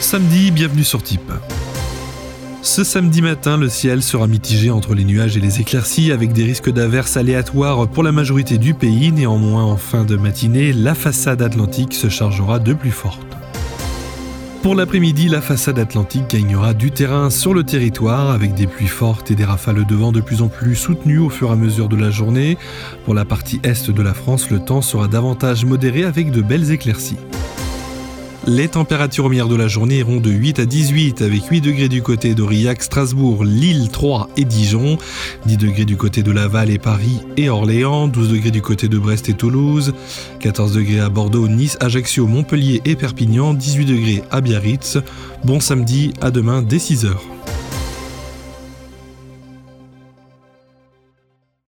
Samedi, bienvenue sur Type. Ce samedi matin, le ciel sera mitigé entre les nuages et les éclaircies avec des risques d'averses aléatoires pour la majorité du pays. Néanmoins, en fin de matinée, la façade atlantique se chargera de plus forte. Pour l'après-midi, la façade atlantique gagnera du terrain sur le territoire avec des pluies fortes et des rafales de vent de plus en plus soutenues au fur et à mesure de la journée. Pour la partie est de la France, le temps sera davantage modéré avec de belles éclaircies. Les températures au de la journée iront de 8 à 18 avec 8 degrés du côté d'Aurillac, Strasbourg, Lille, Troyes et Dijon, 10 degrés du côté de Laval et Paris et Orléans, 12 degrés du côté de Brest et Toulouse, 14 degrés à Bordeaux, Nice, Ajaccio, Montpellier et Perpignan, 18 degrés à Biarritz. Bon samedi, à demain dès 6 heures.